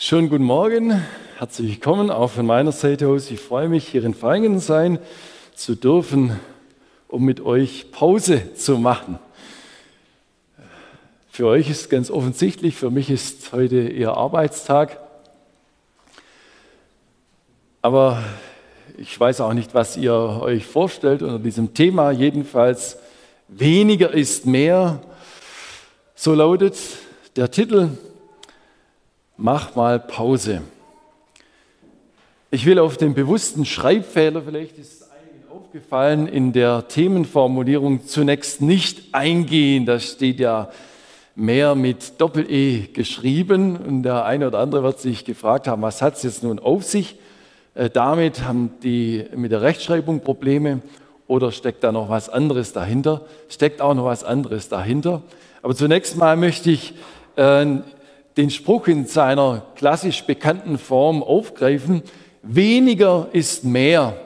Schönen guten Morgen, herzlich willkommen auch von meiner Seite aus. Ich freue mich, hier in Feingen sein zu dürfen, um mit euch Pause zu machen. Für euch ist ganz offensichtlich, für mich ist heute eher Arbeitstag. Aber ich weiß auch nicht, was ihr euch vorstellt unter diesem Thema. Jedenfalls, weniger ist mehr. So lautet der Titel mach mal Pause. Ich will auf den bewussten Schreibfehler, vielleicht ist es einigen aufgefallen, in der Themenformulierung zunächst nicht eingehen. Da steht ja mehr mit Doppel-E geschrieben und der eine oder andere wird sich gefragt haben, was hat es jetzt nun auf sich? Äh, damit haben die mit der Rechtschreibung Probleme oder steckt da noch was anderes dahinter? Steckt auch noch was anderes dahinter. Aber zunächst mal möchte ich äh, den Spruch in seiner klassisch bekannten Form aufgreifen, weniger ist mehr.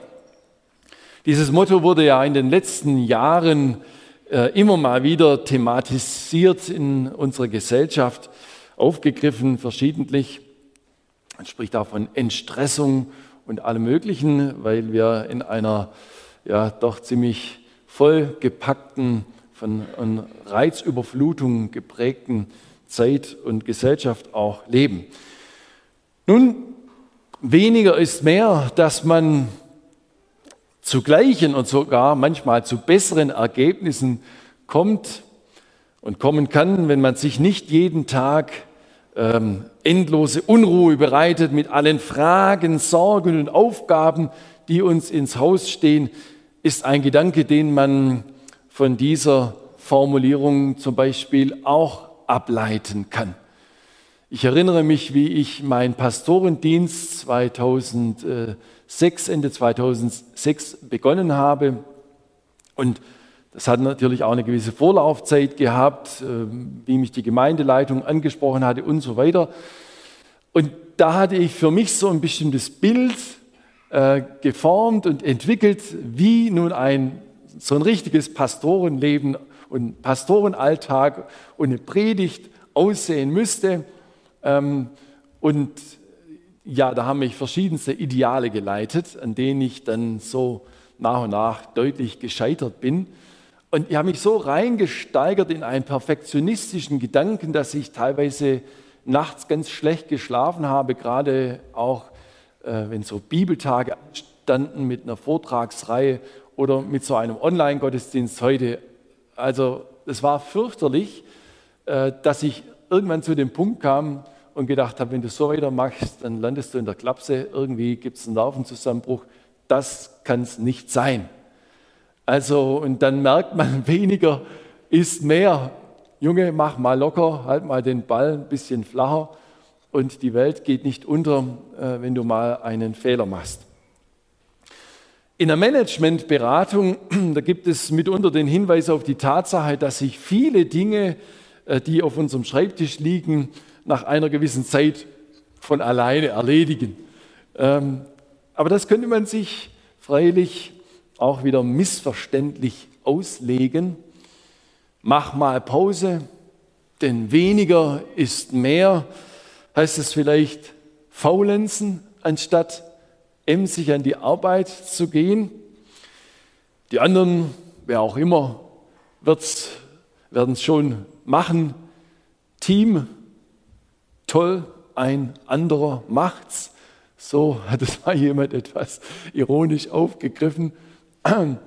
Dieses Motto wurde ja in den letzten Jahren äh, immer mal wieder thematisiert in unserer Gesellschaft, aufgegriffen verschiedentlich. Man spricht auch von Entstressung und allem Möglichen, weil wir in einer ja doch ziemlich vollgepackten, von Reizüberflutung geprägten Zeit und Gesellschaft auch leben. Nun, weniger ist mehr, dass man zu gleichen und sogar manchmal zu besseren Ergebnissen kommt und kommen kann, wenn man sich nicht jeden Tag ähm, endlose Unruhe bereitet mit allen Fragen, Sorgen und Aufgaben, die uns ins Haus stehen, ist ein Gedanke, den man von dieser Formulierung zum Beispiel auch ableiten kann. Ich erinnere mich, wie ich meinen Pastorendienst 2006, Ende 2006 begonnen habe. Und das hat natürlich auch eine gewisse Vorlaufzeit gehabt, äh, wie mich die Gemeindeleitung angesprochen hatte und so weiter. Und da hatte ich für mich so ein bestimmtes Bild äh, geformt und entwickelt, wie nun ein so ein richtiges Pastorenleben und Pastorenalltag und eine Predigt aussehen müsste. Ähm, und ja, da haben mich verschiedenste Ideale geleitet, an denen ich dann so nach und nach deutlich gescheitert bin. Und ich habe mich so reingesteigert in einen perfektionistischen Gedanken, dass ich teilweise nachts ganz schlecht geschlafen habe, gerade auch äh, wenn so Bibeltage standen mit einer Vortragsreihe oder mit so einem Online-Gottesdienst heute also es war fürchterlich, äh, dass ich irgendwann zu dem Punkt kam und gedacht habe, wenn du so weitermachst, dann landest du in der Klapse, irgendwie gibt es einen Nervenzusammenbruch. Das kann es nicht sein. Also, und dann merkt man, weniger ist mehr. Junge, mach mal locker, halt mal den Ball ein bisschen flacher und die Welt geht nicht unter, äh, wenn du mal einen Fehler machst. In der Managementberatung, da gibt es mitunter den Hinweis auf die Tatsache, dass sich viele Dinge, äh, die auf unserem Schreibtisch liegen, nach einer gewissen Zeit von alleine erledigen. Ähm, aber das könnte man sich freilich auch wieder missverständlich auslegen. Mach mal Pause, denn weniger ist mehr. Heißt es vielleicht faulenzen anstatt emsig an die Arbeit zu gehen. Die anderen, wer auch immer, werden es schon machen. Team, toll, ein anderer macht's. So hat es mal jemand etwas ironisch aufgegriffen.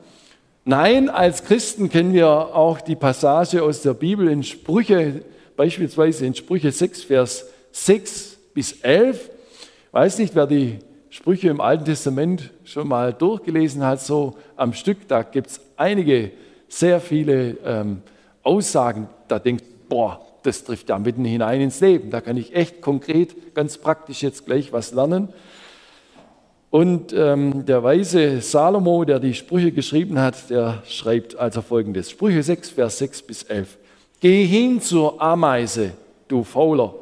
Nein, als Christen kennen wir auch die Passage aus der Bibel in Sprüche, beispielsweise in Sprüche 6, Vers 6 bis 11. Ich weiß nicht, wer die Sprüche im Alten Testament schon mal durchgelesen hat, so am Stück, da gibt es einige, sehr viele ähm, Aussagen, da denkt, boah, das trifft ja mitten hinein ins Leben. Da kann ich echt konkret, ganz praktisch jetzt gleich was lernen. Und ähm, der weise Salomo, der die Sprüche geschrieben hat, der schreibt also folgendes: Sprüche 6, Vers 6 bis 11. Geh hin zur Ameise, du Fauler.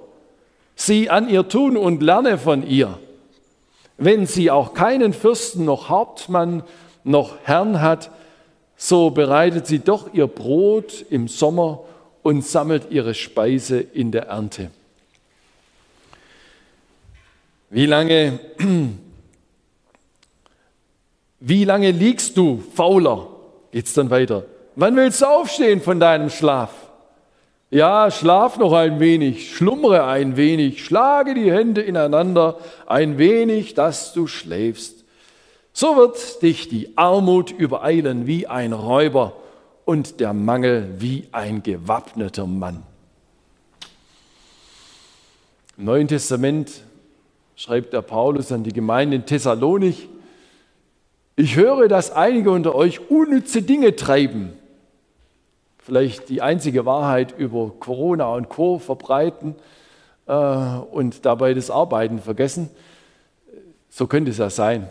Sieh an ihr Tun und lerne von ihr. Wenn sie auch keinen Fürsten noch Hauptmann noch Herrn hat, so bereitet sie doch ihr Brot im Sommer und sammelt ihre Speise in der Ernte. Wie lange, wie lange liegst du fauler? Geht's dann weiter. Wann willst du aufstehen von deinem Schlaf? Ja, schlaf noch ein wenig, schlummere ein wenig, schlage die Hände ineinander ein wenig, dass du schläfst. So wird dich die Armut übereilen wie ein Räuber und der Mangel wie ein gewappneter Mann. Im Neuen Testament schreibt der Paulus an die Gemeinde in Thessalonich, ich höre, dass einige unter euch unnütze Dinge treiben vielleicht die einzige Wahrheit über Corona und Co. verbreiten äh, und dabei das Arbeiten vergessen. So könnte es ja sein,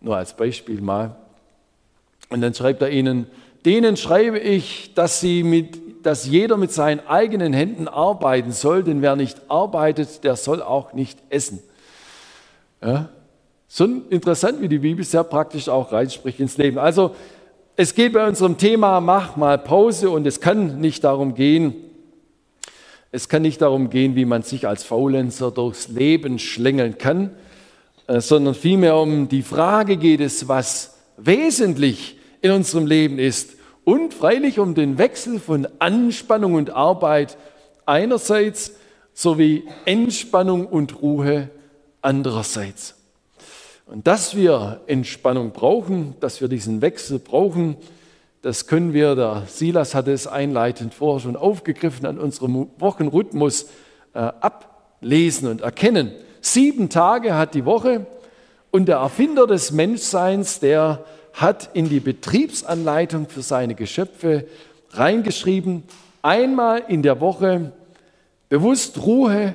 nur als Beispiel mal. Und dann schreibt er ihnen, denen schreibe ich, dass, sie mit, dass jeder mit seinen eigenen Händen arbeiten soll, denn wer nicht arbeitet, der soll auch nicht essen. Ja? So interessant, wie die Bibel sehr praktisch auch reinspricht ins Leben. Also es geht bei unserem Thema Mach mal Pause und es kann nicht darum gehen, es kann nicht darum gehen, wie man sich als Faulenzer durchs Leben schlängeln kann, äh, sondern vielmehr um die Frage geht es, was wesentlich in unserem Leben ist und freilich um den Wechsel von Anspannung und Arbeit einerseits sowie Entspannung und Ruhe andererseits. Und dass wir Entspannung brauchen, dass wir diesen Wechsel brauchen, das können wir, der Silas hatte es einleitend vorher schon aufgegriffen, an unserem Wochenrhythmus äh, ablesen und erkennen. Sieben Tage hat die Woche und der Erfinder des Menschseins, der hat in die Betriebsanleitung für seine Geschöpfe reingeschrieben, einmal in der Woche bewusst Ruhe,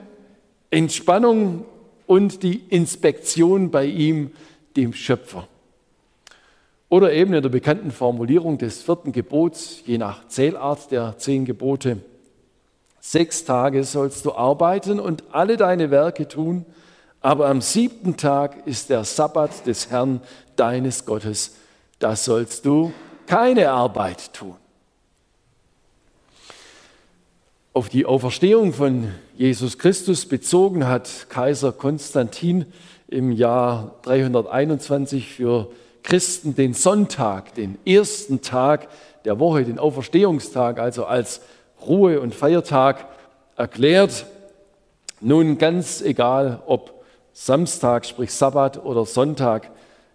Entspannung und die Inspektion bei ihm, dem Schöpfer. Oder eben in der bekannten Formulierung des vierten Gebots, je nach Zählart der zehn Gebote, sechs Tage sollst du arbeiten und alle deine Werke tun, aber am siebten Tag ist der Sabbat des Herrn deines Gottes, da sollst du keine Arbeit tun. Auf die Auferstehung von Jesus Christus bezogen hat Kaiser Konstantin im Jahr 321 für Christen den Sonntag, den ersten Tag der Woche, den Auferstehungstag, also als Ruhe- und Feiertag erklärt. Nun ganz egal, ob Samstag, sprich Sabbat oder Sonntag,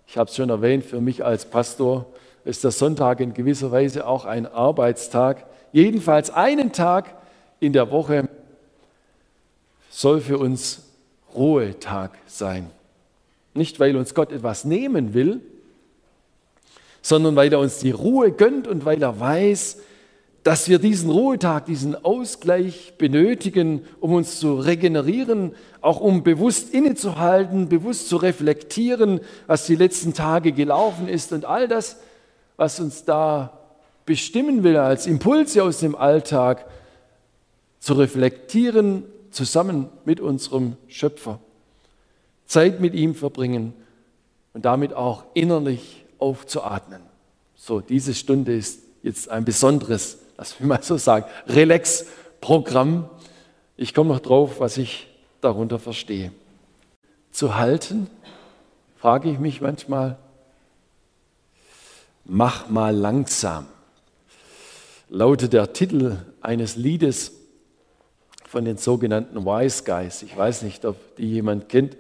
ich habe es schon erwähnt, für mich als Pastor ist der Sonntag in gewisser Weise auch ein Arbeitstag. Jedenfalls einen Tag, in der Woche soll für uns Ruhetag sein. Nicht, weil uns Gott etwas nehmen will, sondern weil er uns die Ruhe gönnt und weil er weiß, dass wir diesen Ruhetag, diesen Ausgleich benötigen, um uns zu regenerieren, auch um bewusst innezuhalten, bewusst zu reflektieren, was die letzten Tage gelaufen ist und all das, was uns da bestimmen will als Impulse aus dem Alltag, zu reflektieren zusammen mit unserem Schöpfer. Zeit mit ihm verbringen und damit auch innerlich aufzuatmen. So, diese Stunde ist jetzt ein besonderes, lass mich mal so sagen, Relax-Programm. Ich komme noch drauf, was ich darunter verstehe. Zu halten, frage ich mich manchmal, mach mal langsam, lautet der Titel eines Liedes von den sogenannten Wise Guys. Ich weiß nicht, ob die jemand kennt.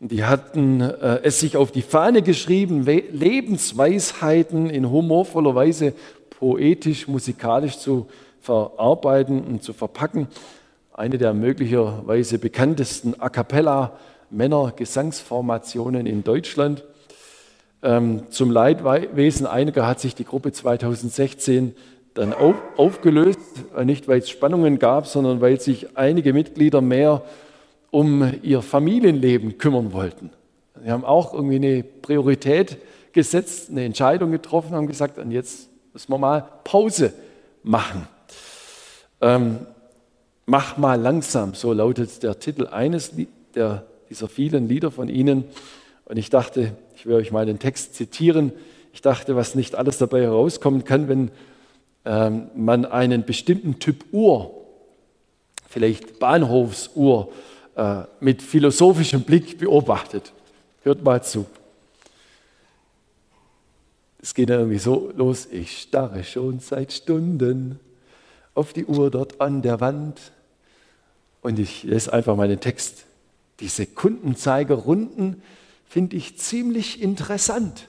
Die hatten äh, es sich auf die Fahne geschrieben, Lebensweisheiten in humorvoller Weise poetisch, musikalisch zu verarbeiten und zu verpacken. Eine der möglicherweise bekanntesten A cappella Männer-Gesangsformationen in Deutschland. Ähm, zum Leidwesen einiger hat sich die Gruppe 2016 dann auf, aufgelöst, nicht weil es Spannungen gab, sondern weil sich einige Mitglieder mehr um ihr Familienleben kümmern wollten. Sie haben auch irgendwie eine Priorität gesetzt, eine Entscheidung getroffen, haben gesagt, und jetzt müssen wir mal Pause machen. Ähm, mach mal langsam, so lautet der Titel eines der, dieser vielen Lieder von Ihnen. Und ich dachte, ich will euch mal den Text zitieren. Ich dachte, was nicht alles dabei herauskommen kann, wenn ähm, man einen bestimmten Typ Uhr, vielleicht Bahnhofsuhr, äh, mit philosophischem Blick beobachtet. Hört mal zu. Es geht irgendwie so los, ich starre schon seit Stunden auf die Uhr dort an der Wand und ich lese einfach meinen Text. Die Sekundenzeigerrunden finde ich ziemlich interessant.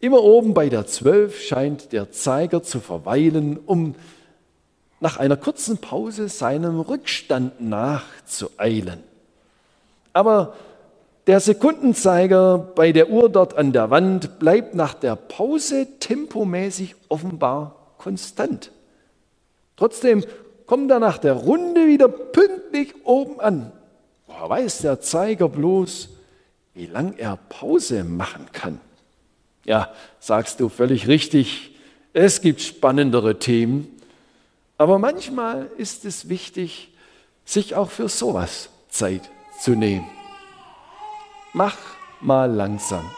Immer oben bei der 12 scheint der Zeiger zu verweilen, um nach einer kurzen Pause seinem Rückstand nachzueilen. Aber der Sekundenzeiger bei der Uhr dort an der Wand bleibt nach der Pause tempomäßig offenbar konstant. Trotzdem kommt er nach der Runde wieder pünktlich oben an. Woher weiß der Zeiger bloß, wie lang er Pause machen kann? Ja, sagst du völlig richtig, es gibt spannendere Themen, aber manchmal ist es wichtig, sich auch für sowas Zeit zu nehmen. Mach mal langsam.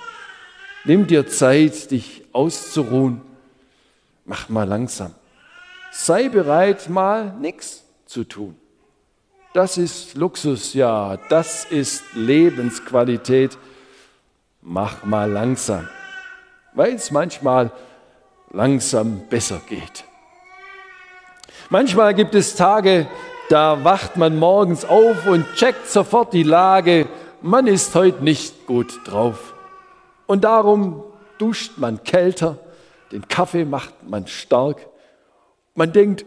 Nimm dir Zeit, dich auszuruhen. Mach mal langsam. Sei bereit, mal nichts zu tun. Das ist Luxus, ja, das ist Lebensqualität. Mach mal langsam, weil es manchmal langsam besser geht. Manchmal gibt es Tage, da wacht man morgens auf und checkt sofort die Lage, man ist heute nicht gut drauf. Und darum duscht man kälter, den Kaffee macht man stark. Man denkt,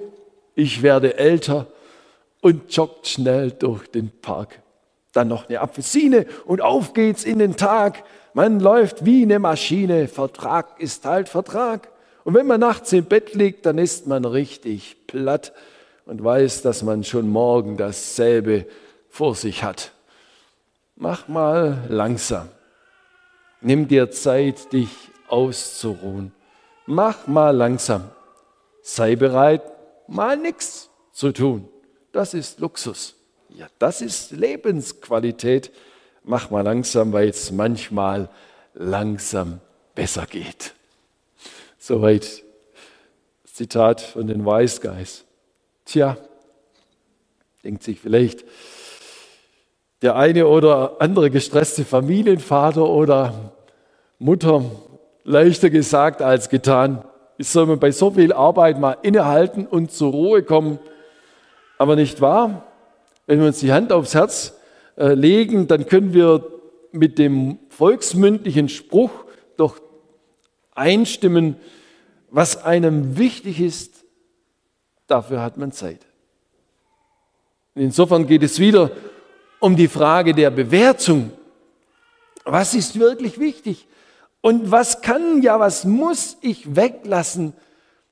ich werde älter und joggt schnell durch den Park. Dann noch eine Apfelsine und auf geht's in den Tag. Man läuft wie eine Maschine, Vertrag ist halt Vertrag. Und wenn man nachts im Bett liegt, dann ist man richtig platt und weiß, dass man schon morgen dasselbe vor sich hat mach mal langsam. Nimm dir Zeit, dich auszuruhen. Mach mal langsam. Sei bereit, mal nichts zu tun. Das ist Luxus. Ja, das ist Lebensqualität. Mach mal langsam, weil es manchmal langsam besser geht. Soweit Zitat von den Wise Guys. Tja, denkt sich vielleicht, der eine oder andere gestresste Familienvater oder Mutter, leichter gesagt als getan. Ich soll man bei so viel Arbeit mal innehalten und zur Ruhe kommen. Aber nicht wahr? Wenn wir uns die Hand aufs Herz äh, legen, dann können wir mit dem volksmündlichen Spruch doch einstimmen, was einem wichtig ist, dafür hat man Zeit. Insofern geht es wieder um die Frage der Bewertung. Was ist wirklich wichtig? Und was kann, ja, was muss ich weglassen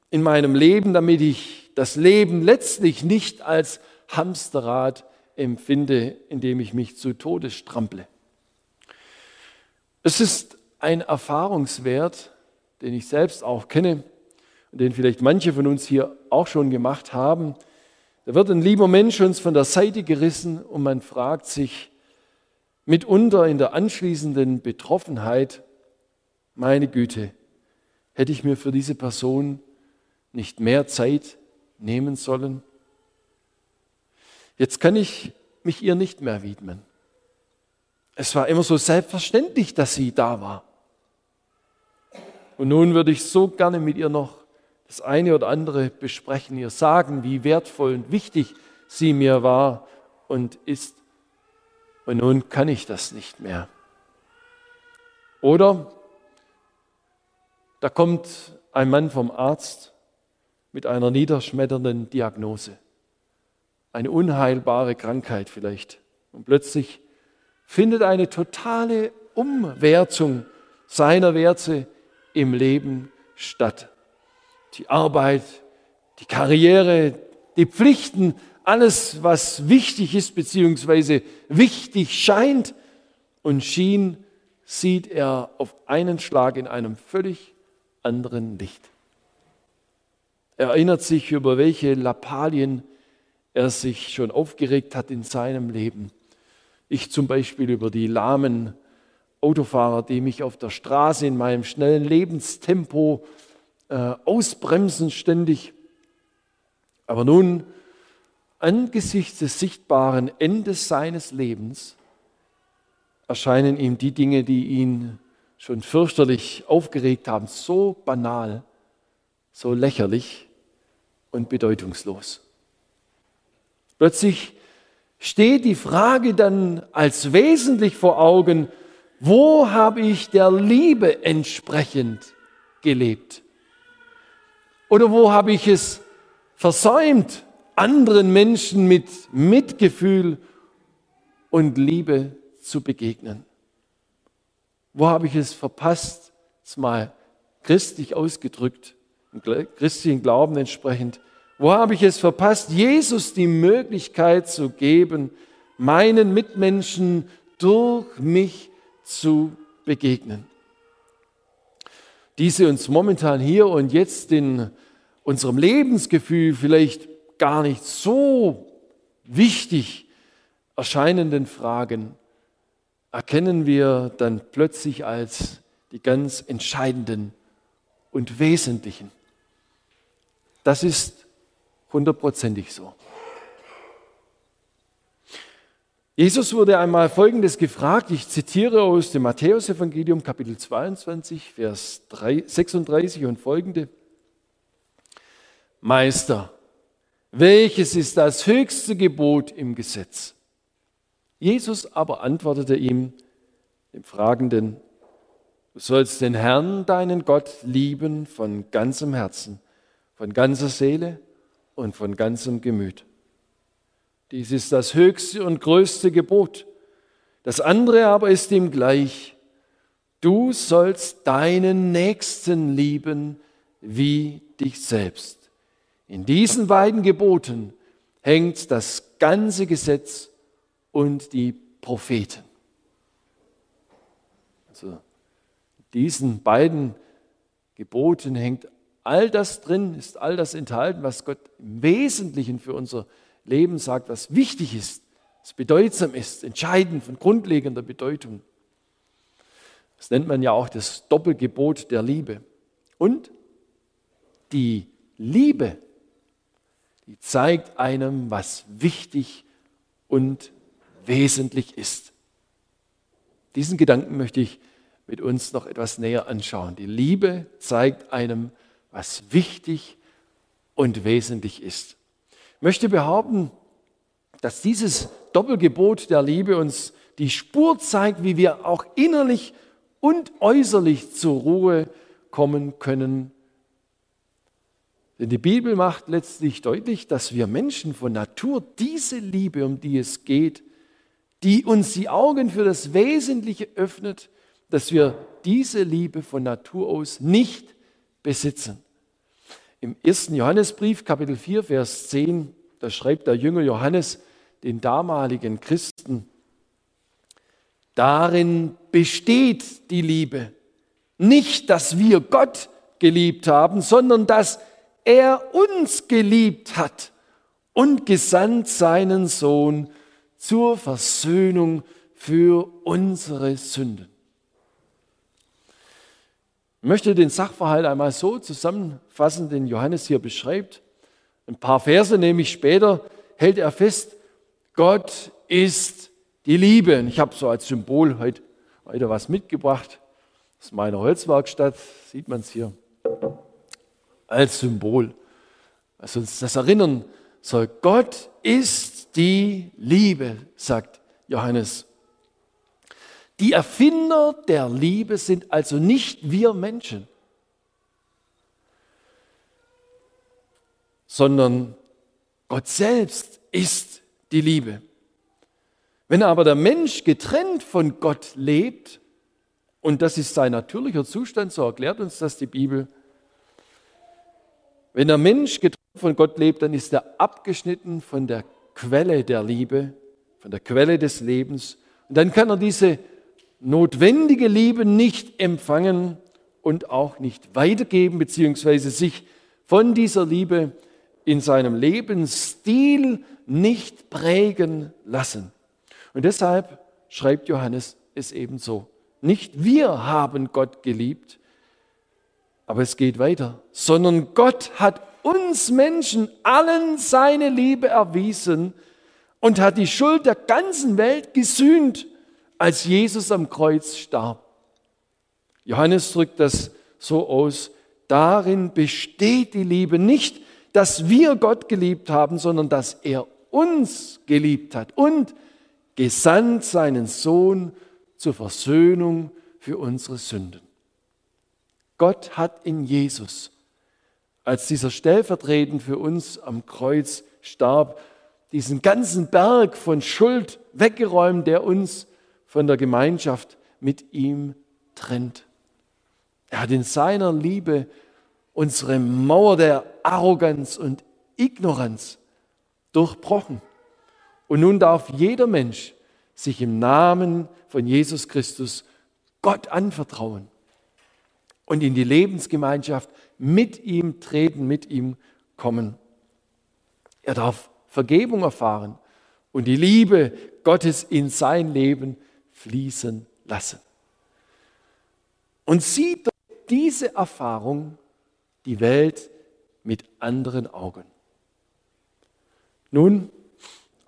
in meinem Leben, damit ich das Leben letztlich nicht als Hamsterrad empfinde, indem ich mich zu Tode strample? Es ist ein Erfahrungswert, den ich selbst auch kenne und den vielleicht manche von uns hier auch schon gemacht haben, da wird ein lieber Mensch uns von der Seite gerissen und man fragt sich mitunter in der anschließenden Betroffenheit, meine Güte, hätte ich mir für diese Person nicht mehr Zeit nehmen sollen? Jetzt kann ich mich ihr nicht mehr widmen. Es war immer so selbstverständlich, dass sie da war. Und nun würde ich so gerne mit ihr noch das eine oder andere besprechen, ihr sagen, wie wertvoll und wichtig sie mir war und ist. Und nun kann ich das nicht mehr. Oder da kommt ein Mann vom Arzt mit einer niederschmetternden Diagnose, eine unheilbare Krankheit vielleicht. Und plötzlich findet eine totale Umwertung seiner Werte im Leben statt die Arbeit, die Karriere, die Pflichten, alles, was wichtig ist beziehungsweise wichtig scheint und schien, sieht er auf einen Schlag in einem völlig anderen Licht. Er erinnert sich, über welche Lappalien er sich schon aufgeregt hat in seinem Leben. Ich zum Beispiel über die lahmen Autofahrer, die mich auf der Straße in meinem schnellen Lebenstempo äh, ausbremsen ständig. Aber nun, angesichts des sichtbaren Endes seines Lebens erscheinen ihm die Dinge, die ihn schon fürchterlich aufgeregt haben, so banal, so lächerlich und bedeutungslos. Plötzlich steht die Frage dann als wesentlich vor Augen, wo habe ich der Liebe entsprechend gelebt? Oder wo habe ich es versäumt, anderen Menschen mit Mitgefühl und Liebe zu begegnen? Wo habe ich es verpasst, mal christlich ausgedrückt, im christlichen Glauben entsprechend, wo habe ich es verpasst, Jesus die Möglichkeit zu geben, meinen Mitmenschen durch mich zu begegnen? Diese uns momentan hier und jetzt in unserem Lebensgefühl vielleicht gar nicht so wichtig erscheinenden Fragen erkennen wir dann plötzlich als die ganz entscheidenden und wesentlichen. Das ist hundertprozentig so. Jesus wurde einmal Folgendes gefragt, ich zitiere aus dem Matthäusevangelium Kapitel 22, Vers 36 und folgende. Meister, welches ist das höchste Gebot im Gesetz? Jesus aber antwortete ihm, dem Fragenden, du sollst den Herrn, deinen Gott, lieben von ganzem Herzen, von ganzer Seele und von ganzem Gemüt. Dies ist das höchste und größte Gebot. Das andere aber ist ihm gleich. Du sollst deinen Nächsten lieben wie dich selbst. In diesen beiden Geboten hängt das ganze Gesetz und die Propheten. Also diesen beiden Geboten hängt all das drin, ist all das enthalten, was Gott im Wesentlichen für unser Leben sagt, was wichtig ist, was bedeutsam ist, entscheidend, von grundlegender Bedeutung. Das nennt man ja auch das Doppelgebot der Liebe. Und die Liebe, die zeigt einem, was wichtig und wesentlich ist. Diesen Gedanken möchte ich mit uns noch etwas näher anschauen. Die Liebe zeigt einem, was wichtig und wesentlich ist. Ich möchte behaupten, dass dieses Doppelgebot der Liebe uns die Spur zeigt, wie wir auch innerlich und äußerlich zur Ruhe kommen können. Denn die Bibel macht letztlich deutlich, dass wir Menschen von Natur diese Liebe, um die es geht, die uns die Augen für das Wesentliche öffnet, dass wir diese Liebe von Natur aus nicht besitzen. Im ersten Johannesbrief, Kapitel 4, Vers 10, da schreibt der Jünger Johannes den damaligen Christen, darin besteht die Liebe. Nicht, dass wir Gott geliebt haben, sondern dass er uns geliebt hat und gesandt seinen Sohn zur Versöhnung für unsere Sünden. Ich möchte den Sachverhalt einmal so zusammenfassen, den Johannes hier beschreibt. Ein paar Verse nämlich später hält er fest, Gott ist die Liebe. Und ich habe so als Symbol heute, heute was mitgebracht aus meiner Holzwerkstatt, sieht man es hier, als Symbol, was uns das erinnern soll. Gott ist die Liebe, sagt Johannes. Die Erfinder der Liebe sind also nicht wir Menschen, sondern Gott selbst ist die Liebe. Wenn aber der Mensch getrennt von Gott lebt, und das ist sein natürlicher Zustand, so erklärt uns das die Bibel, wenn der Mensch getrennt von Gott lebt, dann ist er abgeschnitten von der Quelle der Liebe, von der Quelle des Lebens. Und dann kann er diese notwendige Liebe nicht empfangen und auch nicht weitergeben, beziehungsweise sich von dieser Liebe in seinem Lebensstil nicht prägen lassen. Und deshalb schreibt Johannes es eben so. Nicht wir haben Gott geliebt, aber es geht weiter, sondern Gott hat uns Menschen allen seine Liebe erwiesen und hat die Schuld der ganzen Welt gesühnt, als Jesus am Kreuz starb. Johannes drückt das so aus, darin besteht die Liebe nicht, dass wir Gott geliebt haben, sondern dass er uns geliebt hat und gesandt seinen Sohn zur Versöhnung für unsere Sünden. Gott hat in Jesus, als dieser stellvertretend für uns am Kreuz starb, diesen ganzen Berg von Schuld weggeräumt, der uns von der Gemeinschaft mit ihm trennt. Er hat in seiner Liebe unsere Mauer der Arroganz und Ignoranz durchbrochen. Und nun darf jeder Mensch sich im Namen von Jesus Christus Gott anvertrauen und in die Lebensgemeinschaft mit ihm treten, mit ihm kommen. Er darf Vergebung erfahren und die Liebe Gottes in sein Leben fließen lassen. Und sieht diese Erfahrung die Welt mit anderen Augen. Nun,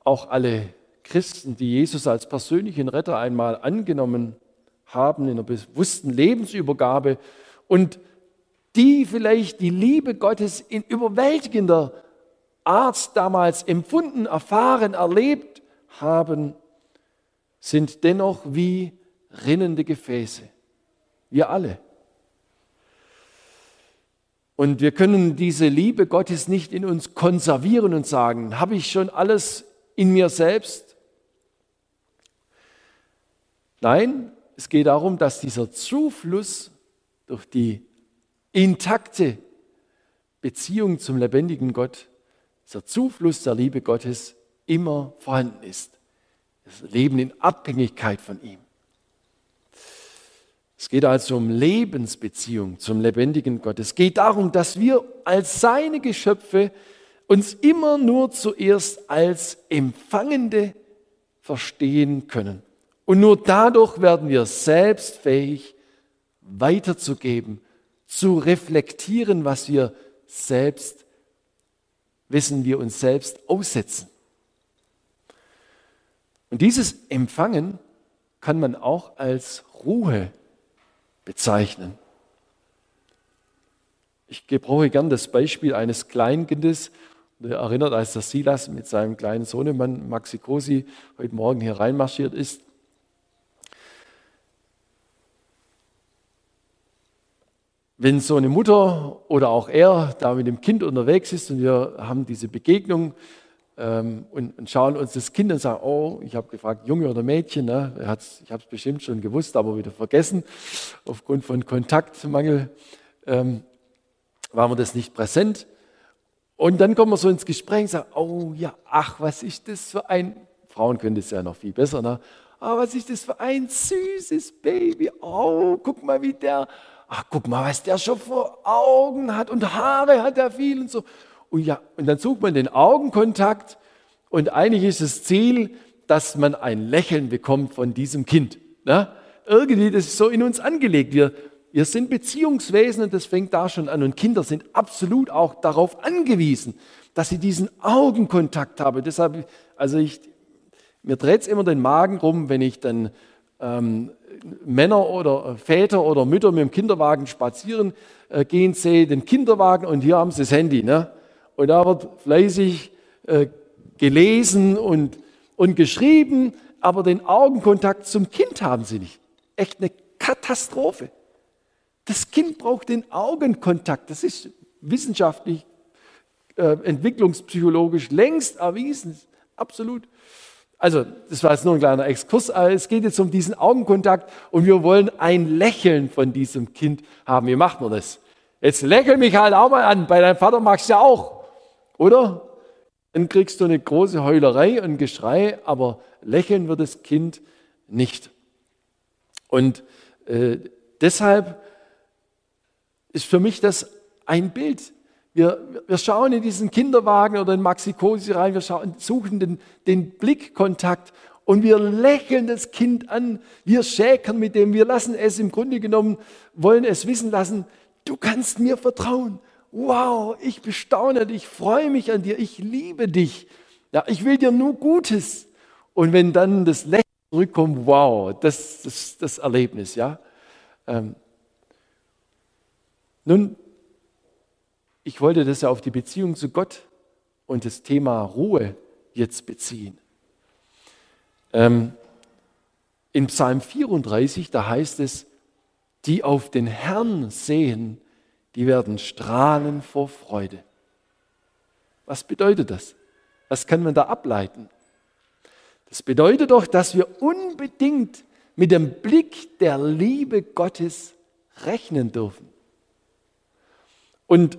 auch alle Christen, die Jesus als persönlichen Retter einmal angenommen haben in einer bewussten Lebensübergabe und die vielleicht die Liebe Gottes in überwältigender Art damals empfunden, erfahren, erlebt haben, sind dennoch wie rinnende Gefäße. Wir alle. Und wir können diese Liebe Gottes nicht in uns konservieren und sagen, habe ich schon alles in mir selbst? Nein, es geht darum, dass dieser Zufluss durch die intakte Beziehung zum lebendigen Gott, dieser Zufluss der Liebe Gottes immer vorhanden ist. Das Leben in Abhängigkeit von ihm. Es geht also um Lebensbeziehung zum lebendigen Gott. Es geht darum, dass wir als seine Geschöpfe uns immer nur zuerst als Empfangende verstehen können. Und nur dadurch werden wir selbst fähig, weiterzugeben, zu reflektieren, was wir selbst wissen, wir uns selbst aussetzen. Und dieses Empfangen kann man auch als Ruhe bezeichnen. Ich gebrauche gern das Beispiel eines Kleinkindes. Der erinnert, als der Silas mit seinem kleinen Sohnemann Maxi Cosi heute Morgen hier reinmarschiert ist. Wenn so eine Mutter oder auch er da mit dem Kind unterwegs ist und wir haben diese Begegnung, ähm, und, und, schauen uns das Kind und sagen, oh, ich habe gefragt, Junge oder Mädchen, ne? ich habe es bestimmt schon gewusst, aber wieder vergessen. Aufgrund von Kontaktmangel ähm, waren wir das nicht präsent. Und dann kommen wir so ins Gespräch und sagen, oh ja, ach, was ist das für ein, Frauen können das ja noch viel besser, ne? Oh, was ist das für ein süßes Baby. Oh, guck mal, wie der, ach, guck mal, was der schon vor Augen hat und Haare hat er viel und so. Und, ja, und dann sucht man den Augenkontakt und eigentlich ist das Ziel, dass man ein Lächeln bekommt von diesem Kind. Ne? Irgendwie, das ist so in uns angelegt. Wir, wir sind Beziehungswesen und das fängt da schon an. Und Kinder sind absolut auch darauf angewiesen, dass sie diesen Augenkontakt haben. Deshalb, also ich, mir dreht es immer den Magen rum, wenn ich dann ähm, Männer oder Väter oder Mütter mit dem Kinderwagen spazieren äh, gehen sehe, den Kinderwagen und hier haben sie das Handy. Ne? Und da wird fleißig äh, gelesen und, und geschrieben, aber den Augenkontakt zum Kind haben sie nicht. Echt eine Katastrophe. Das Kind braucht den Augenkontakt. Das ist wissenschaftlich, äh, entwicklungspsychologisch längst erwiesen. Absolut. Also, das war jetzt nur ein kleiner Exkurs, es geht jetzt um diesen Augenkontakt und wir wollen ein Lächeln von diesem Kind haben. Wie macht man das? Jetzt lächel mich halt auch mal an. Bei deinem Vater magst du ja auch. Oder? Dann kriegst du eine große Heulerei und Geschrei, aber lächeln wird das Kind nicht. Und äh, deshalb ist für mich das ein Bild. Wir, wir schauen in diesen Kinderwagen oder in Maxi Cosi rein, wir schauen, suchen den, den Blickkontakt und wir lächeln das Kind an, wir schäkern mit dem, wir lassen es im Grunde genommen, wollen es wissen lassen, du kannst mir vertrauen wow, ich bestaune dich, freue mich an dir, ich liebe dich. Ja, ich will dir nur Gutes. Und wenn dann das Lächeln zurückkommt, wow, das ist das Erlebnis, ja. Ähm, nun, ich wollte das ja auf die Beziehung zu Gott und das Thema Ruhe jetzt beziehen. Ähm, in Psalm 34, da heißt es, die auf den Herrn sehen, die werden strahlen vor Freude. Was bedeutet das? Was kann man da ableiten? Das bedeutet doch, dass wir unbedingt mit dem Blick der Liebe Gottes rechnen dürfen. Und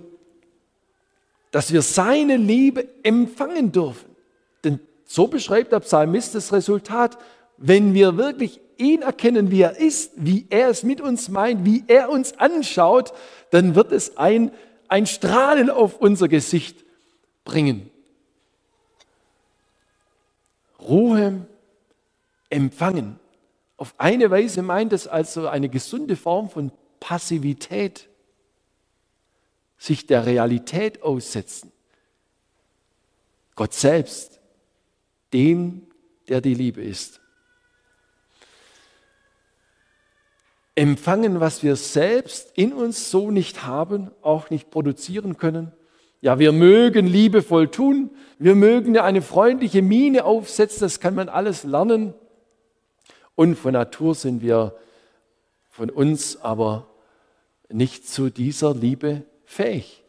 dass wir seine Liebe empfangen dürfen. Denn so beschreibt der Psalmist das Resultat, wenn wir wirklich ihn erkennen, wie er ist, wie er es mit uns meint, wie er uns anschaut, dann wird es ein, ein Strahlen auf unser Gesicht bringen. Ruhe empfangen. Auf eine Weise meint es also eine gesunde Form von Passivität, sich der Realität aussetzen. Gott selbst, dem, der die Liebe ist. Empfangen, was wir selbst in uns so nicht haben, auch nicht produzieren können ja, wir mögen liebevoll tun, wir mögen eine freundliche Miene aufsetzen, das kann man alles lernen. Und von Natur sind wir von uns aber nicht zu dieser Liebe fähig.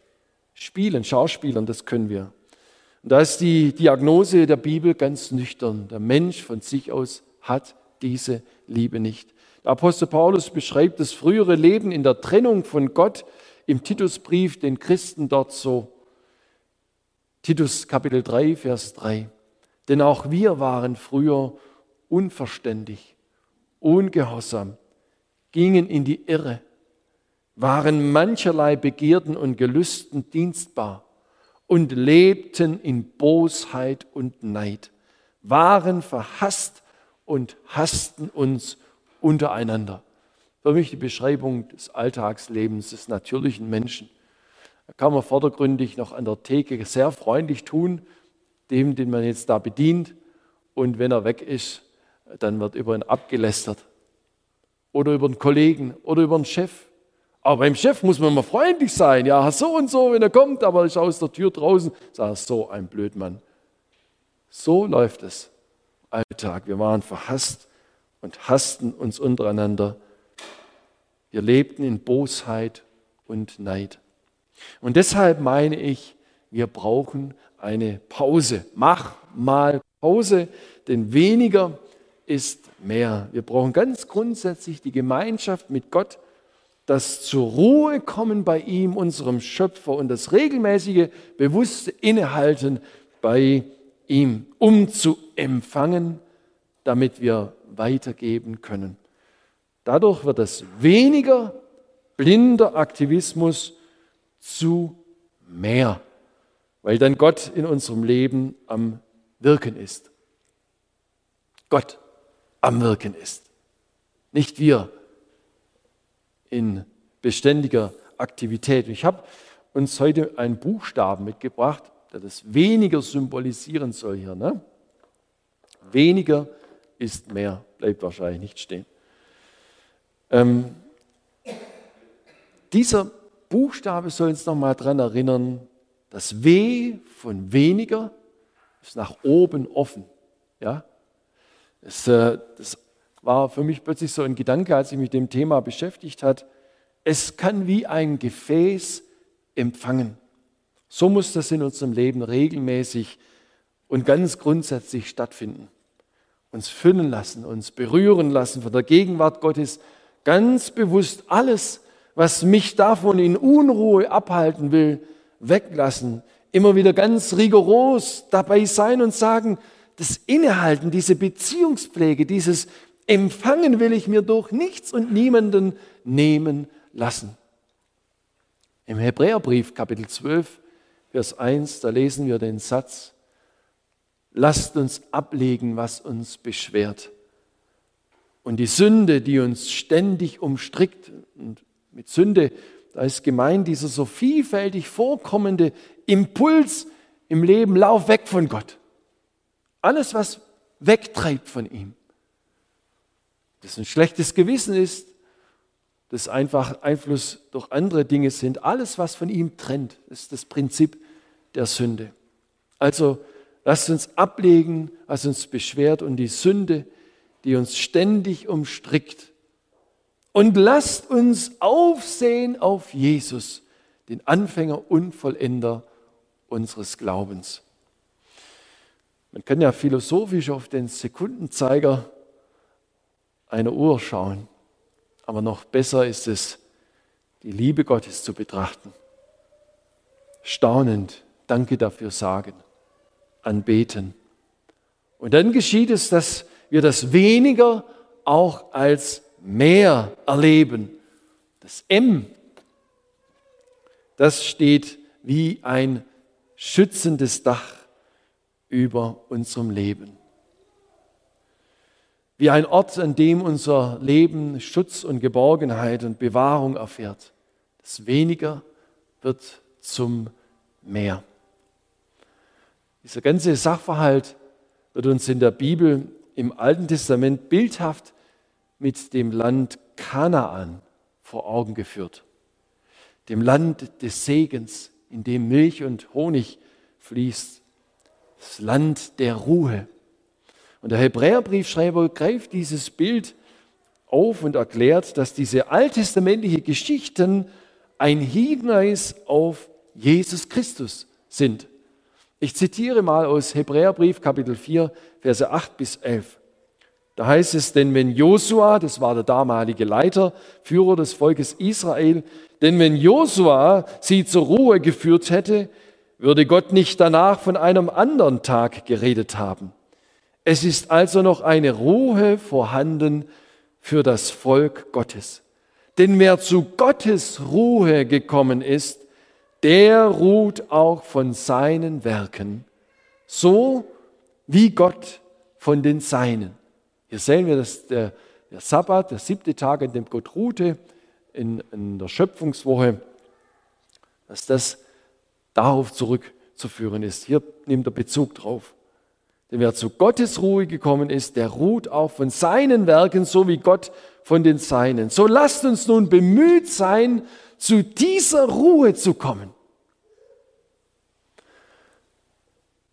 Spielen, Schauspielern, das können wir. Und da ist die Diagnose der Bibel ganz nüchtern. Der Mensch von sich aus hat diese Liebe nicht. Der Apostel Paulus beschreibt das frühere Leben in der Trennung von Gott im Titusbrief den Christen dort so. Titus Kapitel 3, Vers 3. Denn auch wir waren früher unverständig, ungehorsam, gingen in die Irre, waren mancherlei Begierden und Gelüsten dienstbar und lebten in Bosheit und Neid, waren verhasst und hassten uns untereinander. Für mich die Beschreibung des Alltagslebens des natürlichen Menschen. Da kann man vordergründig noch an der Theke sehr freundlich tun, dem, den man jetzt da bedient. Und wenn er weg ist, dann wird über ihn abgelästert. Oder über einen Kollegen oder über einen Chef. Aber beim Chef muss man mal freundlich sein. Ja, so und so, wenn er kommt, aber ist aus der Tür draußen. Sag, so ein Blödmann. So läuft es. Alltag. Wir waren verhasst und hassten uns untereinander. Wir lebten in Bosheit und Neid. Und deshalb meine ich, wir brauchen eine Pause. Mach mal Pause, denn weniger ist mehr. Wir brauchen ganz grundsätzlich die Gemeinschaft mit Gott, das zur Ruhe kommen bei ihm, unserem Schöpfer, und das regelmäßige, bewusste Innehalten bei ihm, um zu empfangen, damit wir weitergeben können. Dadurch wird es weniger blinder Aktivismus zu mehr, weil dann Gott in unserem Leben am Wirken ist. Gott am Wirken ist. Nicht wir in beständiger Aktivität. Ich habe uns heute einen Buchstaben mitgebracht, der das weniger symbolisieren soll hier. Ne? Weniger ist mehr, bleibt wahrscheinlich nicht stehen. Ähm, dieser Buchstabe soll uns nochmal daran erinnern, das W von weniger ist nach oben offen. Ja? Das, äh, das war für mich plötzlich so ein Gedanke, als ich mich mit dem Thema beschäftigt hat. Es kann wie ein Gefäß empfangen. So muss das in unserem Leben regelmäßig und ganz grundsätzlich stattfinden. Uns füllen lassen, uns berühren lassen von der Gegenwart Gottes, ganz bewusst alles, was mich davon in Unruhe abhalten will, weglassen. Immer wieder ganz rigoros dabei sein und sagen, das Innehalten, diese Beziehungspflege, dieses Empfangen will ich mir durch nichts und niemanden nehmen lassen. Im Hebräerbrief Kapitel 12, Vers 1, da lesen wir den Satz, lasst uns ablegen, was uns beschwert. Und die Sünde, die uns ständig umstrickt und mit Sünde da ist gemeint dieser so vielfältig vorkommende Impuls im Leben, lauf weg von Gott. Alles, was wegtreibt von ihm. Das ein schlechtes Gewissen ist, das einfach Einfluss durch andere Dinge sind. Alles, was von ihm trennt, ist das Prinzip der Sünde. Also lasst uns ablegen, was uns beschwert und die Sünde, die uns ständig umstrickt. Und lasst uns aufsehen auf Jesus, den Anfänger und Vollender unseres Glaubens. Man kann ja philosophisch auf den Sekundenzeiger einer Uhr schauen, aber noch besser ist es, die Liebe Gottes zu betrachten. Staunend, danke dafür sagen, anbeten. Und dann geschieht es, dass wir das weniger auch als mehr erleben. Das M, das steht wie ein schützendes Dach über unserem Leben. Wie ein Ort, an dem unser Leben Schutz und Geborgenheit und Bewahrung erfährt. Das weniger wird zum Meer. Dieser ganze Sachverhalt wird uns in der Bibel im Alten Testament bildhaft mit dem Land Kanaan vor Augen geführt. Dem Land des Segens, in dem Milch und Honig fließt. Das Land der Ruhe. Und der Hebräerbriefschreiber greift dieses Bild auf und erklärt, dass diese alttestamentliche Geschichten ein Hinweis auf Jesus Christus sind. Ich zitiere mal aus Hebräerbrief Kapitel 4, Verse 8 bis 11. Da heißt es, denn wenn Josua, das war der damalige Leiter, Führer des Volkes Israel, denn wenn Josua sie zur Ruhe geführt hätte, würde Gott nicht danach von einem anderen Tag geredet haben. Es ist also noch eine Ruhe vorhanden für das Volk Gottes. Denn wer zu Gottes Ruhe gekommen ist, der ruht auch von seinen Werken, so wie Gott von den Seinen. Hier sehen wir, dass der, der Sabbat, der siebte Tag, an dem Gott ruhte, in, in der Schöpfungswoche, dass das darauf zurückzuführen ist. Hier nimmt er Bezug drauf. Denn wer zu Gottes Ruhe gekommen ist, der ruht auch von seinen Werken, so wie Gott von den Seinen. So lasst uns nun bemüht sein, zu dieser Ruhe zu kommen.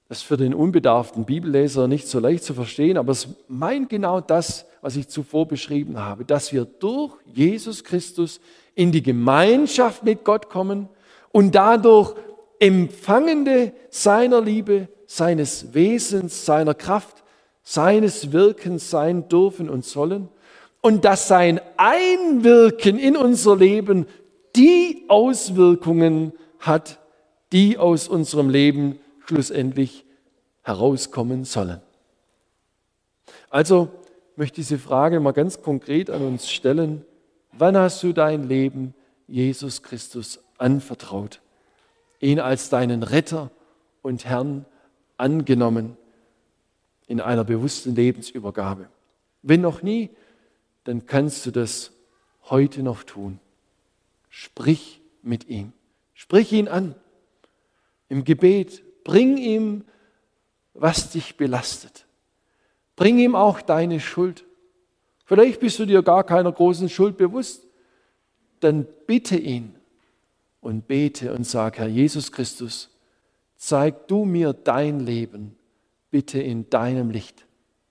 Das ist für den unbedarften Bibelleser nicht so leicht zu verstehen, aber es meint genau das, was ich zuvor beschrieben habe, dass wir durch Jesus Christus in die Gemeinschaft mit Gott kommen und dadurch Empfangende seiner Liebe, seines Wesens, seiner Kraft, seines Wirkens sein dürfen und sollen und dass sein Einwirken in unser Leben die Auswirkungen hat, die aus unserem Leben schlussendlich herauskommen sollen. Also möchte ich diese Frage mal ganz konkret an uns stellen. Wann hast du dein Leben Jesus Christus anvertraut? Ihn als deinen Retter und Herrn angenommen in einer bewussten Lebensübergabe. Wenn noch nie, dann kannst du das heute noch tun. Sprich mit ihm. Sprich ihn an. Im Gebet. Bring ihm, was dich belastet. Bring ihm auch deine Schuld. Vielleicht bist du dir gar keiner großen Schuld bewusst. Dann bitte ihn und bete und sag, Herr Jesus Christus, zeig du mir dein Leben bitte in deinem Licht,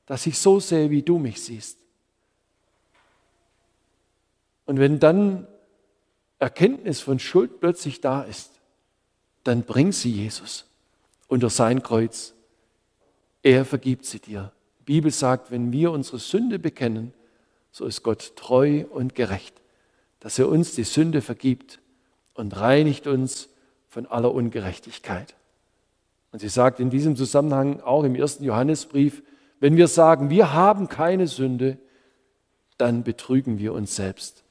dass ich so sehe, wie du mich siehst. Und wenn dann Erkenntnis von Schuld plötzlich da ist, dann bring sie Jesus unter sein Kreuz. Er vergibt sie dir. Die Bibel sagt, wenn wir unsere Sünde bekennen, so ist Gott treu und gerecht, dass er uns die Sünde vergibt und reinigt uns von aller Ungerechtigkeit. Und sie sagt in diesem Zusammenhang auch im ersten Johannesbrief, wenn wir sagen, wir haben keine Sünde, dann betrügen wir uns selbst.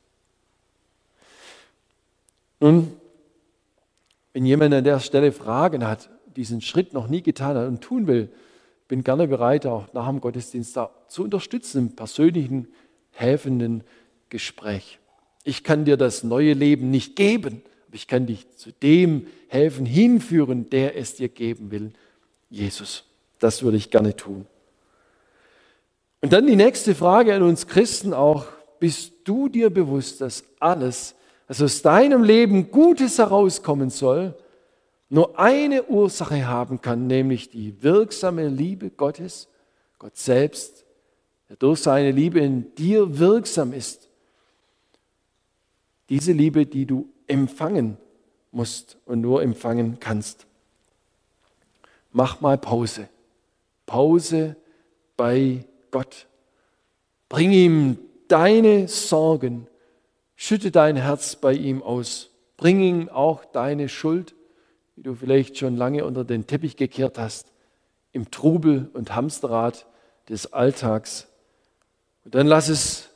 Nun, wenn jemand an der Stelle Fragen hat, diesen Schritt noch nie getan hat und tun will, bin gerne bereit, auch nach dem Gottesdienst da zu unterstützen im persönlichen, helfenden Gespräch. Ich kann dir das neue Leben nicht geben, aber ich kann dich zu dem helfen, hinführen, der es dir geben will, Jesus. Das würde ich gerne tun. Und dann die nächste Frage an uns Christen auch, bist du dir bewusst, dass alles, was aus deinem Leben Gutes herauskommen soll, nur eine Ursache haben kann, nämlich die wirksame Liebe Gottes, Gott selbst, der durch seine Liebe in dir wirksam ist. Diese Liebe, die du empfangen musst und nur empfangen kannst. Mach mal Pause. Pause bei Gott. Bring ihm deine Sorgen, schütte dein Herz bei ihm aus. Bring ihm auch deine Schuld wie du vielleicht schon lange unter den Teppich gekehrt hast, im Trubel und Hamsterrad des Alltags. Und dann lass es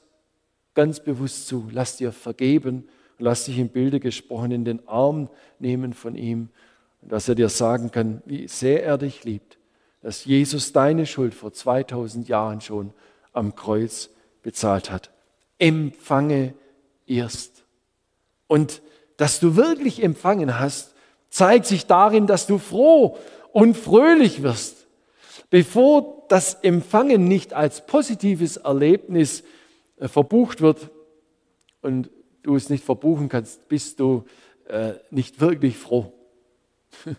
ganz bewusst zu, lass dir vergeben und lass dich im Bilde gesprochen in den Arm nehmen von ihm dass er dir sagen kann, wie sehr er dich liebt, dass Jesus deine Schuld vor 2000 Jahren schon am Kreuz bezahlt hat. Empfange erst. Und dass du wirklich empfangen hast, zeigt sich darin, dass du froh und fröhlich wirst. Bevor das Empfangen nicht als positives Erlebnis äh, verbucht wird und du es nicht verbuchen kannst, bist du äh, nicht wirklich froh.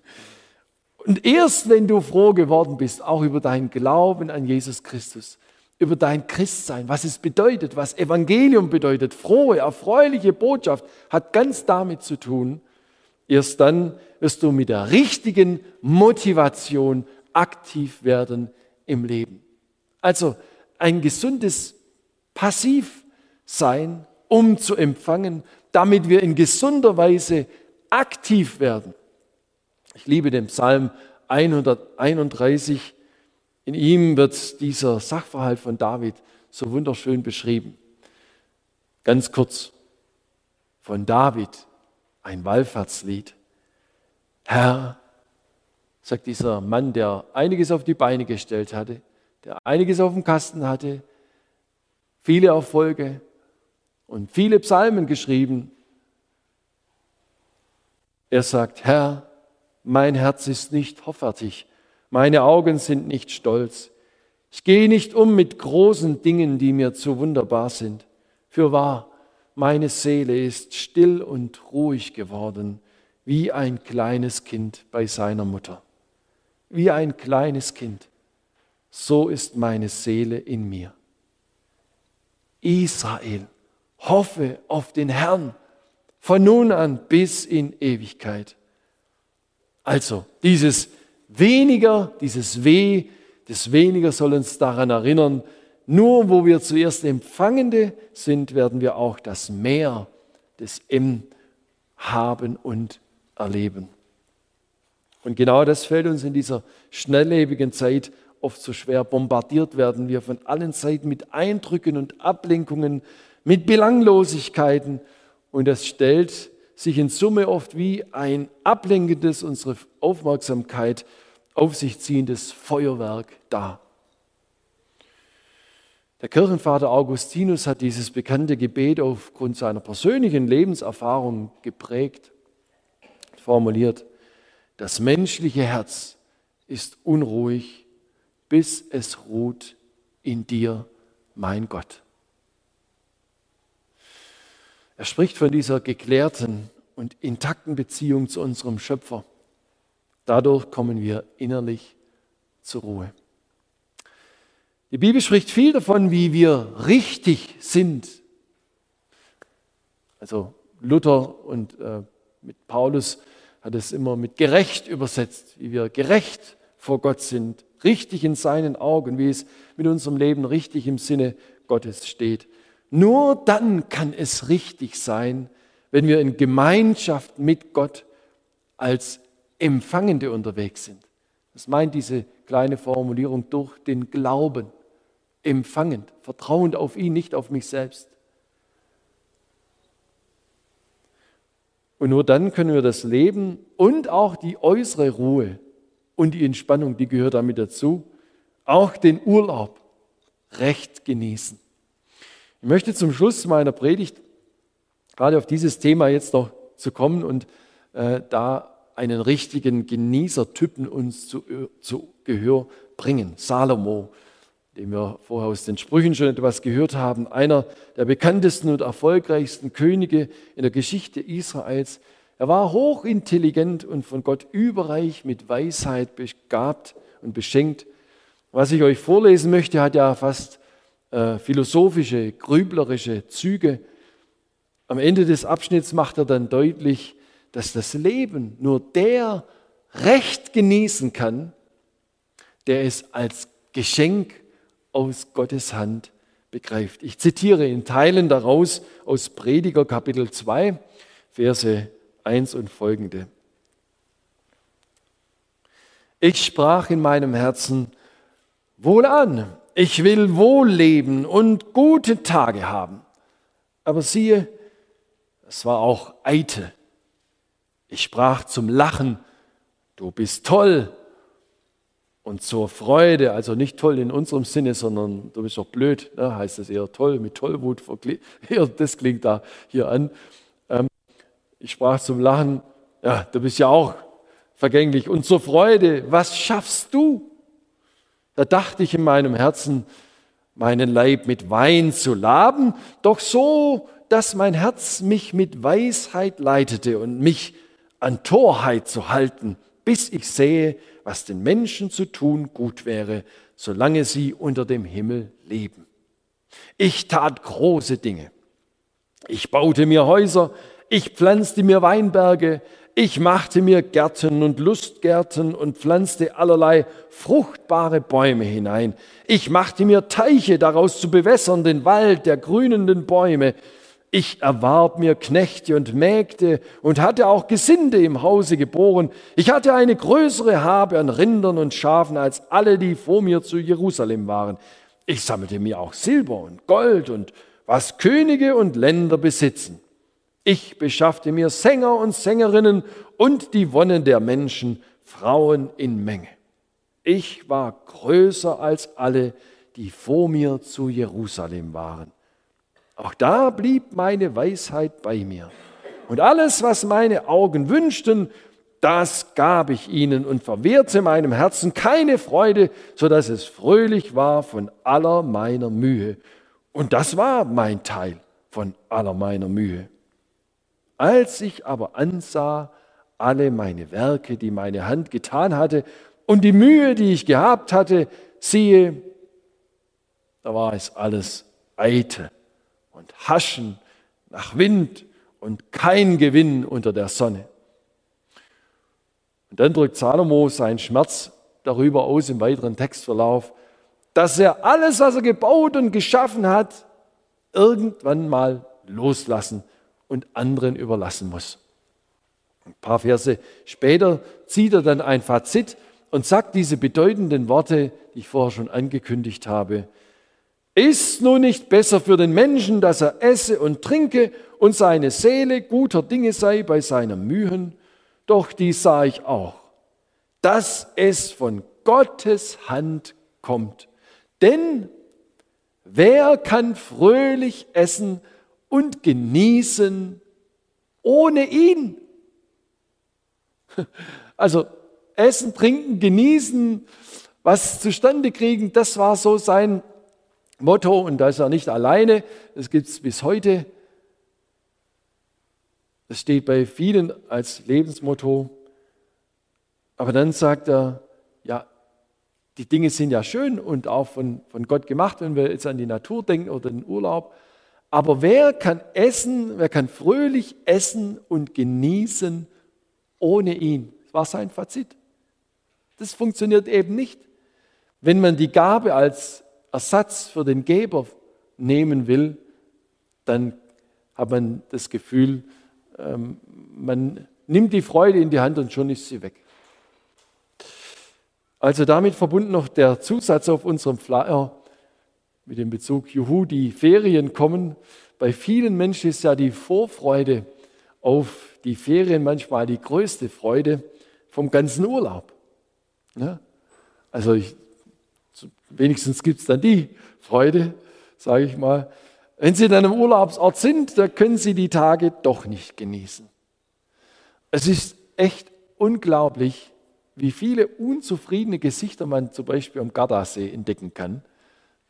Und erst wenn du froh geworden bist, auch über deinen Glauben an Jesus Christus, über dein Christsein, was es bedeutet, was Evangelium bedeutet, frohe, erfreuliche Botschaft, hat ganz damit zu tun, Erst dann wirst du mit der richtigen Motivation aktiv werden im Leben. Also ein gesundes Passivsein, um zu empfangen, damit wir in gesunder Weise aktiv werden. Ich liebe den Psalm 131. In ihm wird dieser Sachverhalt von David so wunderschön beschrieben. Ganz kurz. Von David ein Wallfahrtslied. Herr, sagt dieser Mann, der einiges auf die Beine gestellt hatte, der einiges auf dem Kasten hatte, viele Erfolge und viele Psalmen geschrieben. Er sagt, Herr, mein Herz ist nicht hoffärtig, meine Augen sind nicht stolz. Ich gehe nicht um mit großen Dingen, die mir zu wunderbar sind. Für wahr, meine Seele ist still und ruhig geworden, wie ein kleines Kind bei seiner Mutter. Wie ein kleines Kind. So ist meine Seele in mir. Israel, hoffe auf den Herrn von nun an bis in Ewigkeit. Also, dieses weniger, dieses Weh, das weniger soll uns daran erinnern, nur wo wir zuerst Empfangende sind, werden wir auch das Mehr des M haben und erleben. Und genau das fällt uns in dieser schnelllebigen Zeit oft so schwer. Bombardiert werden wir von allen Seiten mit Eindrücken und Ablenkungen, mit Belanglosigkeiten. Und das stellt sich in Summe oft wie ein ablenkendes, unsere Aufmerksamkeit auf sich ziehendes Feuerwerk dar. Der Kirchenvater Augustinus hat dieses bekannte Gebet aufgrund seiner persönlichen Lebenserfahrung geprägt, formuliert, das menschliche Herz ist unruhig, bis es ruht in dir, mein Gott. Er spricht von dieser geklärten und intakten Beziehung zu unserem Schöpfer. Dadurch kommen wir innerlich zur Ruhe. Die Bibel spricht viel davon, wie wir richtig sind. Also Luther und äh, mit Paulus hat es immer mit gerecht übersetzt, wie wir gerecht vor Gott sind, richtig in seinen Augen, wie es mit unserem Leben richtig im Sinne Gottes steht. Nur dann kann es richtig sein, wenn wir in Gemeinschaft mit Gott als Empfangende unterwegs sind. Das meint diese kleine Formulierung durch den Glauben empfangend, vertrauend auf ihn, nicht auf mich selbst. Und nur dann können wir das Leben und auch die äußere Ruhe und die Entspannung, die gehört damit dazu, auch den Urlaub recht genießen. Ich möchte zum Schluss meiner Predigt gerade auf dieses Thema jetzt noch zu kommen und äh, da einen richtigen Genießertypen uns zu, zu Gehör bringen. Salomo, dem wir vorher aus den Sprüchen schon etwas gehört haben, einer der bekanntesten und erfolgreichsten Könige in der Geschichte Israels. Er war hochintelligent und von Gott überreich mit Weisheit begabt und beschenkt. Was ich euch vorlesen möchte, hat ja fast äh, philosophische, grüblerische Züge. Am Ende des Abschnitts macht er dann deutlich, dass das Leben nur der Recht genießen kann, der es als Geschenk aus Gottes Hand begreift. Ich zitiere in Teilen daraus aus Prediger Kapitel 2, Verse 1 und folgende. Ich sprach in meinem Herzen, wohlan, ich will wohl leben und gute Tage haben. Aber siehe, es war auch eitel. Ich sprach zum Lachen, du bist toll, und zur Freude, also nicht toll in unserem Sinne, sondern du bist doch blöd, ne, heißt es eher toll, mit Tollwut, das klingt da hier an. Ähm, ich sprach zum Lachen, ja, du bist ja auch vergänglich. Und zur Freude, was schaffst du? Da dachte ich in meinem Herzen, meinen Leib mit Wein zu laben, doch so, dass mein Herz mich mit Weisheit leitete und mich an Torheit zu halten, bis ich sehe, was den Menschen zu tun gut wäre, solange sie unter dem Himmel leben. Ich tat große Dinge. Ich baute mir Häuser, ich pflanzte mir Weinberge, ich machte mir Gärten und Lustgärten und pflanzte allerlei fruchtbare Bäume hinein. Ich machte mir Teiche daraus zu bewässern, den Wald der grünenden Bäume. Ich erwarb mir Knechte und Mägde und hatte auch Gesinde im Hause geboren. Ich hatte eine größere Habe an Rindern und Schafen als alle, die vor mir zu Jerusalem waren. Ich sammelte mir auch Silber und Gold und was Könige und Länder besitzen. Ich beschaffte mir Sänger und Sängerinnen und die Wonnen der Menschen, Frauen in Menge. Ich war größer als alle, die vor mir zu Jerusalem waren. Auch da blieb meine Weisheit bei mir. Und alles, was meine Augen wünschten, das gab ich ihnen und verwehrte meinem Herzen keine Freude, so dass es fröhlich war von aller meiner Mühe. Und das war mein Teil von aller meiner Mühe. Als ich aber ansah alle meine Werke, die meine Hand getan hatte, und die Mühe, die ich gehabt hatte, siehe, da war es alles eitel und Haschen nach Wind und kein Gewinn unter der Sonne. Und dann drückt Salomo seinen Schmerz darüber aus im weiteren Textverlauf, dass er alles, was er gebaut und geschaffen hat, irgendwann mal loslassen und anderen überlassen muss. Ein paar Verse später zieht er dann ein Fazit und sagt diese bedeutenden Worte, die ich vorher schon angekündigt habe. Ist nun nicht besser für den Menschen, dass er esse und trinke und seine Seele guter Dinge sei bei seiner Mühen? Doch dies sah ich auch, dass es von Gottes Hand kommt. Denn wer kann fröhlich essen und genießen ohne ihn? Also essen, trinken, genießen, was zustande kriegen, das war so sein Motto und da ist er nicht alleine, das gibt es bis heute. Das steht bei vielen als Lebensmotto. Aber dann sagt er, ja, die Dinge sind ja schön und auch von, von Gott gemacht, wenn wir jetzt an die Natur denken oder den Urlaub. Aber wer kann essen, wer kann fröhlich essen und genießen ohne ihn? Das war sein Fazit. Das funktioniert eben nicht. Wenn man die Gabe als Ersatz für den Geber nehmen will, dann hat man das Gefühl, ähm, man nimmt die Freude in die Hand und schon ist sie weg. Also damit verbunden noch der Zusatz auf unserem Flyer mit dem Bezug, juhu, die Ferien kommen. Bei vielen Menschen ist ja die Vorfreude auf die Ferien manchmal die größte Freude vom ganzen Urlaub. Ja? Also ich wenigstens gibt es dann die Freude, sage ich mal. Wenn Sie dann im Urlaubsort sind, da können Sie die Tage doch nicht genießen. Es ist echt unglaublich, wie viele unzufriedene Gesichter man zum Beispiel am Gardasee entdecken kann.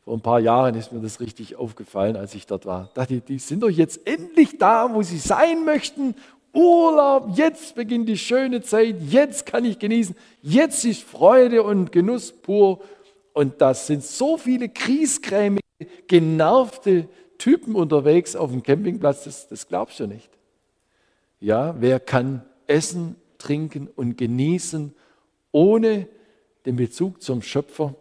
Vor ein paar Jahren ist mir das richtig aufgefallen, als ich dort war. Da dachte die sind doch jetzt endlich da, wo sie sein möchten. Urlaub, jetzt beginnt die schöne Zeit, jetzt kann ich genießen, jetzt ist Freude und Genuss pur. Und da sind so viele kriesgrämige, genervte Typen unterwegs auf dem Campingplatz, das, das glaubst du nicht. Ja, wer kann essen, trinken und genießen ohne den Bezug zum Schöpfer?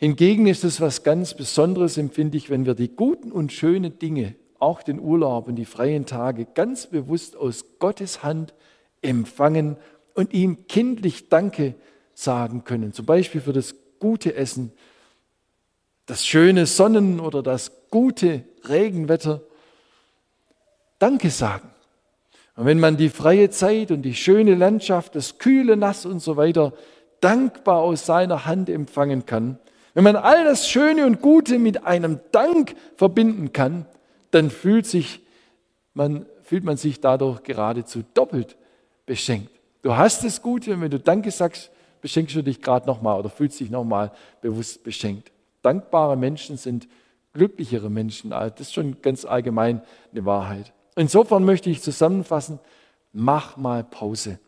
Hingegen ist es was ganz Besonderes, empfinde ich, wenn wir die guten und schönen Dinge, auch den Urlaub und die freien Tage, ganz bewusst aus Gottes Hand empfangen und ihm kindlich Danke sagen können. Zum Beispiel für das gute Essen, das schöne Sonnen- oder das gute Regenwetter. Danke sagen. Und wenn man die freie Zeit und die schöne Landschaft, das kühle Nass und so weiter dankbar aus seiner Hand empfangen kann, wenn man all das Schöne und Gute mit einem Dank verbinden kann, dann fühlt, sich man, fühlt man sich dadurch geradezu doppelt beschenkt. Du hast das Gute und wenn du Danke sagst, beschenkst du dich gerade nochmal oder fühlst dich nochmal bewusst beschenkt. Dankbare Menschen sind glücklichere Menschen. Das ist schon ganz allgemein eine Wahrheit. Insofern möchte ich zusammenfassen, mach mal Pause.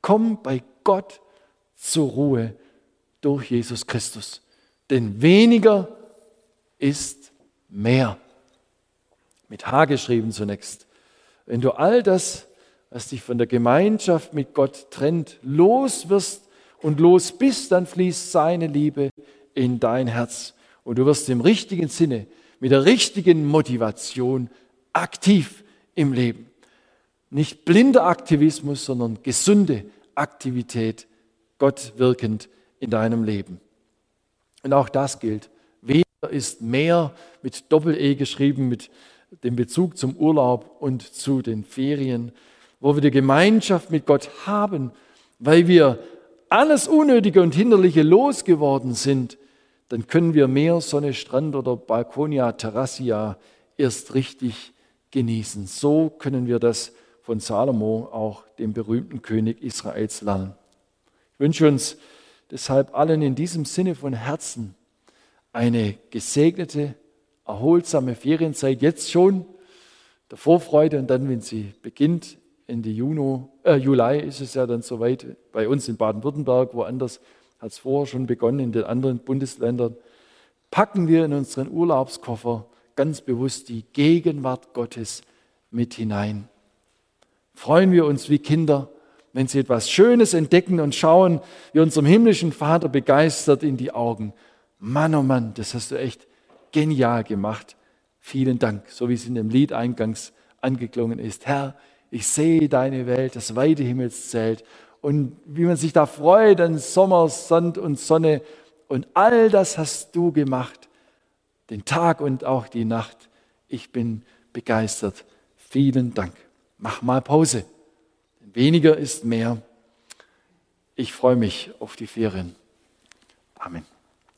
Komm bei Gott zur Ruhe durch Jesus Christus. Denn weniger ist mehr. Mit H geschrieben zunächst. Wenn du all das, was dich von der Gemeinschaft mit Gott trennt, los wirst und los bist, dann fließt seine Liebe in dein Herz. Und du wirst im richtigen Sinne, mit der richtigen Motivation aktiv im Leben. Nicht blinder Aktivismus, sondern gesunde Aktivität, Gott wirkend in deinem Leben. Und auch das gilt. Weniger ist mehr mit Doppel-E geschrieben, mit dem Bezug zum Urlaub und zu den Ferien, wo wir die Gemeinschaft mit Gott haben, weil wir alles Unnötige und Hinderliche losgeworden sind, dann können wir Meer, Sonne, Strand oder Balkonia, Terrassia erst richtig genießen. So können wir das von Salomo, auch dem berühmten König Israels, lernen. Ich wünsche uns deshalb allen in diesem Sinne von Herzen eine gesegnete, erholsame Ferienzeit. Jetzt schon, der Vorfreude und dann, wenn sie beginnt, Ende Juni, äh, Juli ist es ja dann soweit, bei uns in Baden-Württemberg, woanders hat es vorher schon begonnen, in den anderen Bundesländern, packen wir in unseren Urlaubskoffer ganz bewusst die Gegenwart Gottes mit hinein. Freuen wir uns wie Kinder, wenn sie etwas Schönes entdecken und schauen, wie unserem himmlischen Vater begeistert in die Augen. Mann, oh Mann, das hast du echt genial gemacht. Vielen Dank, so wie es in dem Lied eingangs angeklungen ist. Herr, ich sehe deine Welt, das weite Himmelszelt und wie man sich da freut an Sommer, Sand und Sonne und all das hast du gemacht, den Tag und auch die Nacht. Ich bin begeistert. Vielen Dank. Mach mal Pause. Weniger ist mehr. Ich freue mich auf die Ferien. Amen.